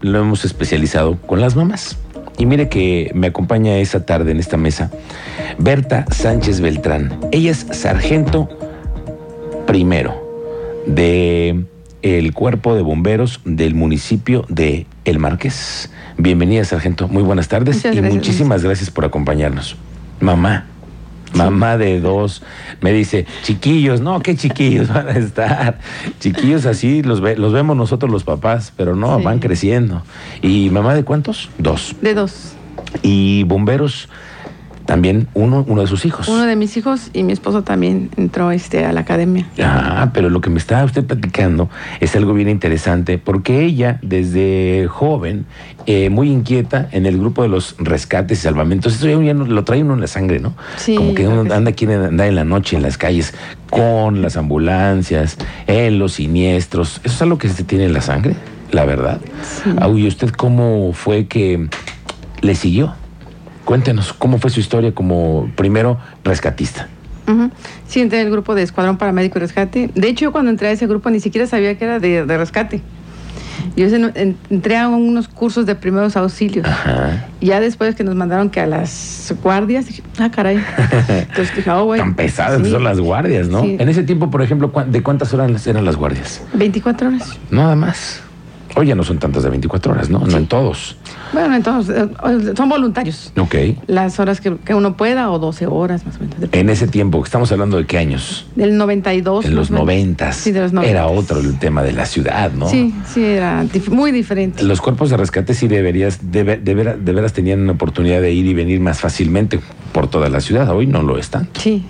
lo hemos especializado con las mamás. Y mire que me acompaña esa tarde en esta mesa Berta Sánchez Beltrán. Ella es sargento primero de el cuerpo de bomberos del municipio de El Marqués. Bienvenida, sargento. Muy buenas tardes y muchísimas gracias por acompañarnos. Mamá, mamá de dos, me dice, chiquillos, no, qué chiquillos van a estar. Chiquillos así los, los vemos nosotros los papás, pero no, van creciendo. ¿Y mamá de cuántos? Dos. De dos. ¿Y bomberos? También uno, uno de sus hijos. Uno de mis hijos y mi esposo también entró este, a la academia. Ah, pero lo que me estaba usted platicando es algo bien interesante, porque ella, desde joven, eh, muy inquieta en el grupo de los rescates y salvamentos, eso ya lo trae uno en la sangre, ¿no? Sí. Como que uno anda, quiere andar en la noche en las calles con las ambulancias, en los siniestros. ¿Eso es algo que se tiene en la sangre? La verdad. Sí. ¿y usted cómo fue que le siguió? Cuéntenos, ¿cómo fue su historia como primero rescatista? Sí, entré en el grupo de Escuadrón Paramédico y Rescate. De hecho, yo cuando entré a ese grupo ni siquiera sabía que era de, rescate. Yo entré a unos cursos de primeros auxilios. Ajá. Ya después que nos mandaron que a las guardias, dije, ah, caray. Entonces dije, oh, güey. Tan pesadas son las guardias, ¿no? En ese tiempo, por ejemplo, ¿de cuántas horas eran las guardias? 24 horas. Nada más. Hoy ya no son tantas de 24 horas, ¿no? No en todos. Bueno, entonces, eh, son voluntarios. Ok. Las horas que, uno pueda o 12 horas más o menos. En ese tiempo, estamos hablando de qué años? Del 92. En los 90. Sí, de los 90. Era otro el tema de la ciudad, ¿no? Sí, sí, era muy diferente. Los cuerpos de rescate sí deberías, de, de, veras tenían una oportunidad de ir y venir más fácilmente por toda la ciudad. Hoy no lo están. Sí,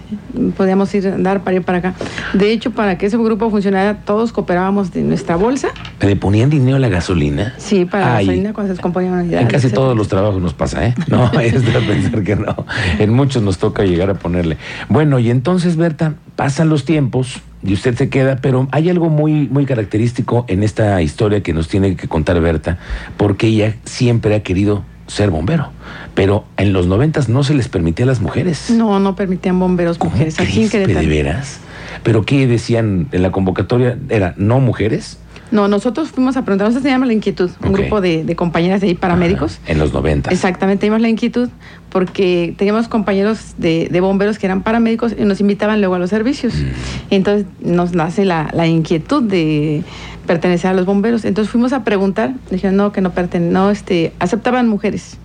podíamos ir, andar para ir para acá. De hecho, para que ese grupo funcionara, todos cooperábamos de nuestra bolsa. ¿Le ponían dinero a la gasolina? Sí, para la gasolina cuando se descomponía una en casi todos los trabajos nos pasa, ¿eh? No, es de pensar que no. En muchos nos toca llegar a ponerle. Bueno, y entonces, Berta, pasan los tiempos y usted se queda, pero hay algo muy, muy característico en esta historia que nos tiene que contar Berta, porque ella siempre ha querido ser bombero. Pero en los noventas no se les permitía a las mujeres. No, no permitían bomberos mujeres. Aquí en ¿De veras? ¿Pero qué decían en la convocatoria? ¿Era no mujeres? No, nosotros fuimos a preguntar, se llama La Inquietud, un grupo de, compañeras de ahí, paramédicos. en los 90. Exactamente, teníamos La Inquietud porque teníamos compañeros de, bomberos que eran paramédicos y nos invitaban luego a los servicios. Mm. Entonces nos nace la, inquietud de pertenecer a los bomberos. Entonces fuimos a preguntar, dijeron no, que no pertenecen, no, este, aceptaban mujeres,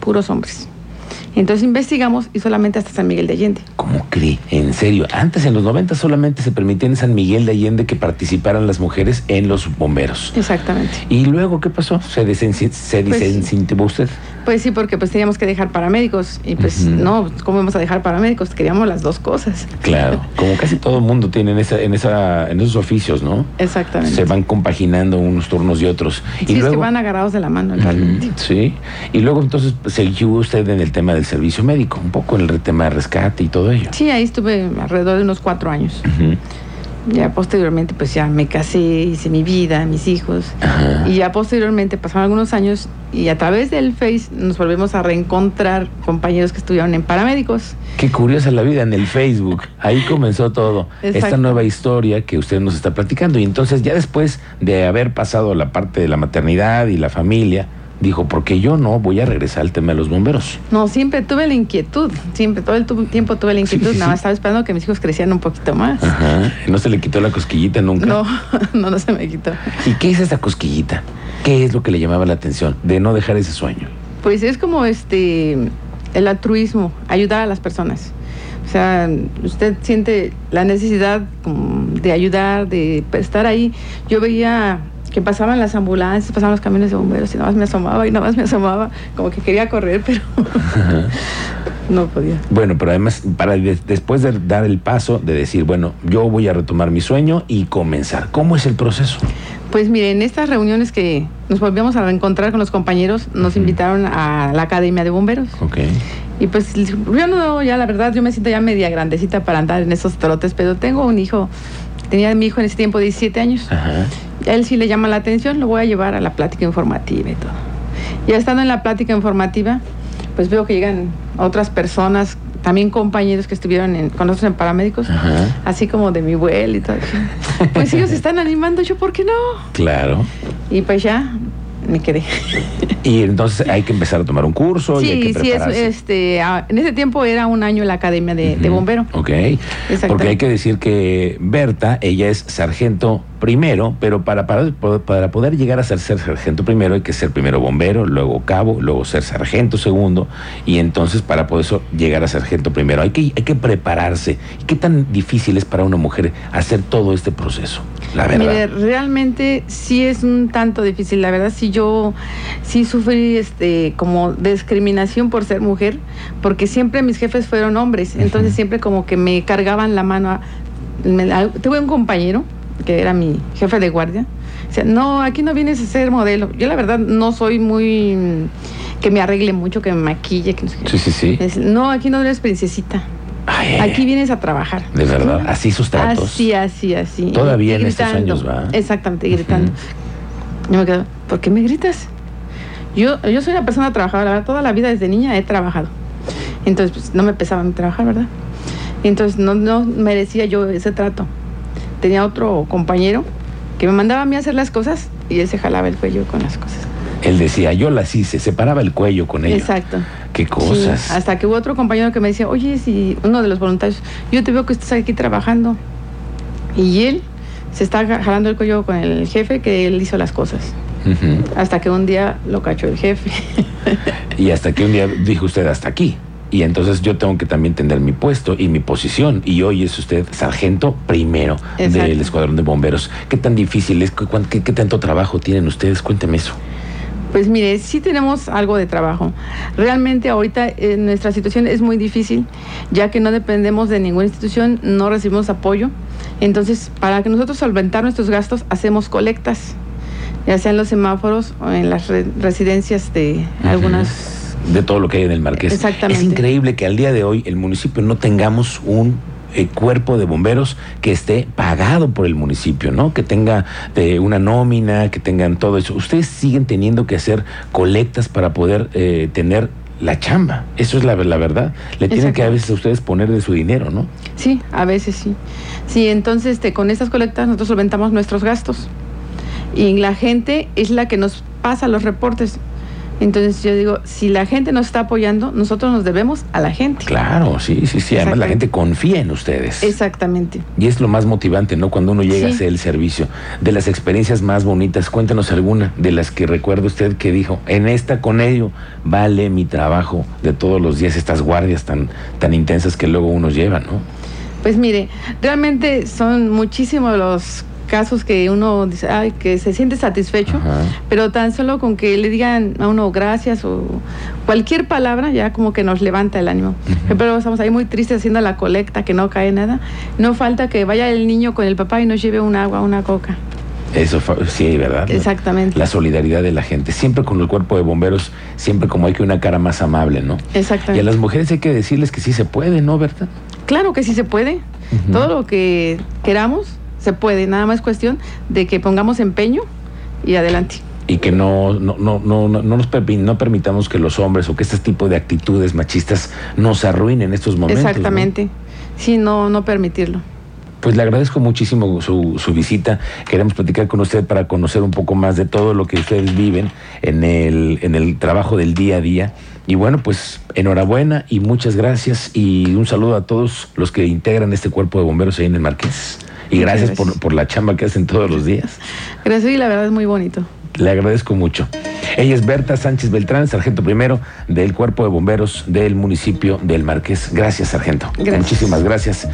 puros hombres. Entonces investigamos y solamente hasta San Miguel de Allende. ¿Cómo cree? En serio, antes en los 90 solamente se permitía en San Miguel de Allende que participaran las mujeres en los bomberos. Exactamente. ¿Y luego qué pasó? ¿Se, se pues, usted? Pues sí, porque pues teníamos que dejar paramédicos y pues no, ¿cómo vamos a dejar paramédicos? Queríamos las dos cosas. Claro, como casi todo el mundo tiene en, esa, en, esa, en esos oficios, ¿no? Exactamente. Se van compaginando unos turnos y otros. Sí, y es que van agarrados de la mano realmente. Sí, y luego entonces siguió usted en el tema del servicio médico, un poco en el tema de rescate y todo ello. Sí, ahí estuve alrededor de unos cuatro años. Ya posteriormente, pues ya me casé, hice mi vida, mis hijos. Y ya posteriormente pasaron algunos años y a través del Face nos volvemos a reencontrar compañeros que estuvieron en paramédicos. Qué curiosa la vida en el Facebook. Ahí comenzó todo. Esta nueva historia que usted nos está platicando. Y entonces ya después de haber pasado la parte de la maternidad y la familia, dijo, porque yo no voy a regresar al tema de los bomberos. No, siempre tuve la inquietud, siempre, todo el tiempo tuve la inquietud, nada más estaba esperando que mis hijos crecieran un poquito más. Ajá, ¿no se le quitó la cosquillita nunca? No, no, no se me quitó. ¿Y qué es esa cosquillita? ¿Qué es lo que le llamaba la atención de no dejar ese sueño? Pues es como este, el altruismo, ayudar a las personas. O sea, usted siente la necesidad de ayudar, de estar ahí. Yo veía que pasaban las ambulancias, pasaban los camiones de bomberos y nada más me asomaba y nada más me asomaba, como que quería correr, pero no podía. Bueno, pero además, para después de dar el paso de decir, bueno, yo voy a retomar mi sueño y comenzar, ¿cómo es el proceso? Pues mire, en estas reuniones que nos volvíamos a reencontrar con los compañeros, nos invitaron a la Academia de Bomberos. Ok. Y pues yo no, ya la verdad, yo me siento ya media grandecita para andar en esos trotes, pero tengo un hijo, tenía mi hijo en ese tiempo 17 años. Ajá él sí le llama la atención, lo voy a llevar a la plática informativa y todo. Ya estando en la plática informativa, pues veo que llegan otras personas, también compañeros que estuvieron con nosotros en paramédicos, así como de mi vuelo y todo. Pues ellos están animando, yo, ¿por qué no? Claro. Y pues ya me quedé. Y entonces hay que empezar a tomar un curso y hay que sí, es, prepararse. este, en ese tiempo era un año en la academia de, de bombero. Ok. Porque hay que decir que Berta, ella es sargento primero, pero para, para, para poder llegar a ser, ser sargento primero hay que ser primero bombero, luego cabo, luego ser sargento segundo, y entonces para poder eso llegar a sargento primero hay que, hay que prepararse. ¿Y qué tan difícil es para una mujer hacer todo este proceso? La verdad. Mire, realmente sí es un tanto difícil. La verdad, sí yo sí sufrí este como discriminación por ser mujer, porque siempre mis jefes fueron hombres, entonces siempre como que me cargaban la mano. a- me- a- tuve un compañero que era mi jefe de guardia. O sea, no, aquí no vienes a ser modelo. Yo la verdad no soy muy que me arregle mucho, que me maquille, que no sé qué. Sí, sí, sí. No, aquí no eres princesita. Ay, Aquí vienes a trabajar. De verdad, así sus tratos. Así, así, así. Todavía en estos años, ¿va? Exactamente, gritando. Yo me quedo, ¿por qué me gritas? Yo, yo soy una persona trabajadora, ¿verdad? toda la vida desde niña he trabajado. Entonces, pues no me pesaba mi trabajar, ¿verdad? Entonces, no, no merecía yo ese trato. Tenía otro compañero que me mandaba a mí a hacer las cosas y él se jalaba el cuello con las cosas. Él decía, yo las hice, separaba el cuello con ello. Exacto. Qué cosas. Sí, hasta que hubo otro compañero que me decía, oye, si uno de los voluntarios, yo te veo que estás aquí trabajando. Y él se está ja- jalando el cuello con el jefe que él hizo las cosas. Hasta que un día lo cachó el jefe. Y hasta que un día dijo usted hasta aquí. Y entonces yo tengo que también tener mi puesto y mi posición. Y hoy es usted sargento primero Exacto. del escuadrón de bomberos. ¿Qué tan difícil es? ¿Qué, cuán- qué- qué tanto trabajo tienen ustedes? Cuénteme eso. Pues mire, sí tenemos algo de trabajo. Realmente ahorita eh, nuestra situación es muy difícil, ya que no dependemos de ninguna institución, no recibimos apoyo. Entonces, para que nosotros solventar nuestros gastos, hacemos colectas, ya sea en los semáforos o en las re- residencias de algunas... De todo lo que hay en el Marqués. Exactamente. Es increíble que al día de hoy el municipio no tengamos un eh, cuerpo de bomberos que esté pagado por el municipio, ¿no? Que tenga eh, una nómina, que tengan todo eso. Ustedes siguen teniendo que hacer colectas para poder eh, tener la chamba. Eso es la, la verdad. Le tienen que a veces a ustedes poner de su dinero, ¿no? Sí, a veces sí. Sí, entonces este, con estas colectas nosotros solventamos nuestros gastos. Y la gente es la que nos pasa los reportes. Entonces yo digo, si la gente nos está apoyando, nosotros nos debemos a la gente. Claro, sí, sí, sí. Además la gente confía en ustedes. Exactamente. Y es lo más motivante, ¿no? Cuando uno llega a hacer el servicio. De las experiencias más bonitas, cuéntanos alguna de las que recuerda usted que dijo, en esta con ello vale mi trabajo de todos los días, estas guardias tan, tan intensas que luego uno lleva, ¿no? Pues mire, realmente son muchísimos los casos que uno dice, ay, que se siente satisfecho, Ajá. pero tan solo con que le digan a uno gracias o cualquier palabra ya como que nos levanta el ánimo. Pero estamos ahí muy tristes haciendo la colecta, que no cae nada. No falta que vaya el niño con el papá y nos lleve un agua, una coca. Eso sí, ¿verdad? Exactamente. La solidaridad de la gente. Siempre con el cuerpo de bomberos, siempre como hay que una cara más amable, ¿no? Y a Exactamente. las mujeres hay que decirles que sí se puede, ¿no, Berta? Claro que sí se puede. Todo lo que queramos se puede. Nada más cuestión de que pongamos empeño y adelante. y que no, no, no, no, no, no nos permi- no permitamos que los hombres o que este tipo de actitudes machistas nos arruinen estos momentos. ¿no? Exactamente. Sí, no, no permitirlo. Pues le agradezco muchísimo su, su visita. Queremos platicar con usted para conocer un poco más de todo lo que ustedes viven en el, en el trabajo del día a día. Y bueno, pues enhorabuena y muchas gracias y un saludo a todos los que integran este cuerpo de bomberos ahí en el Marqués. Y gracias. Por, por la chamba que hacen todos los días. Gracias y la verdad es muy bonito. Le agradezco mucho. Ella es Berta Sánchez Beltrán, sargento primero del Cuerpo de Bomberos del municipio del Marqués. Gracias, sargento. Gracias. Muchísimas gracias.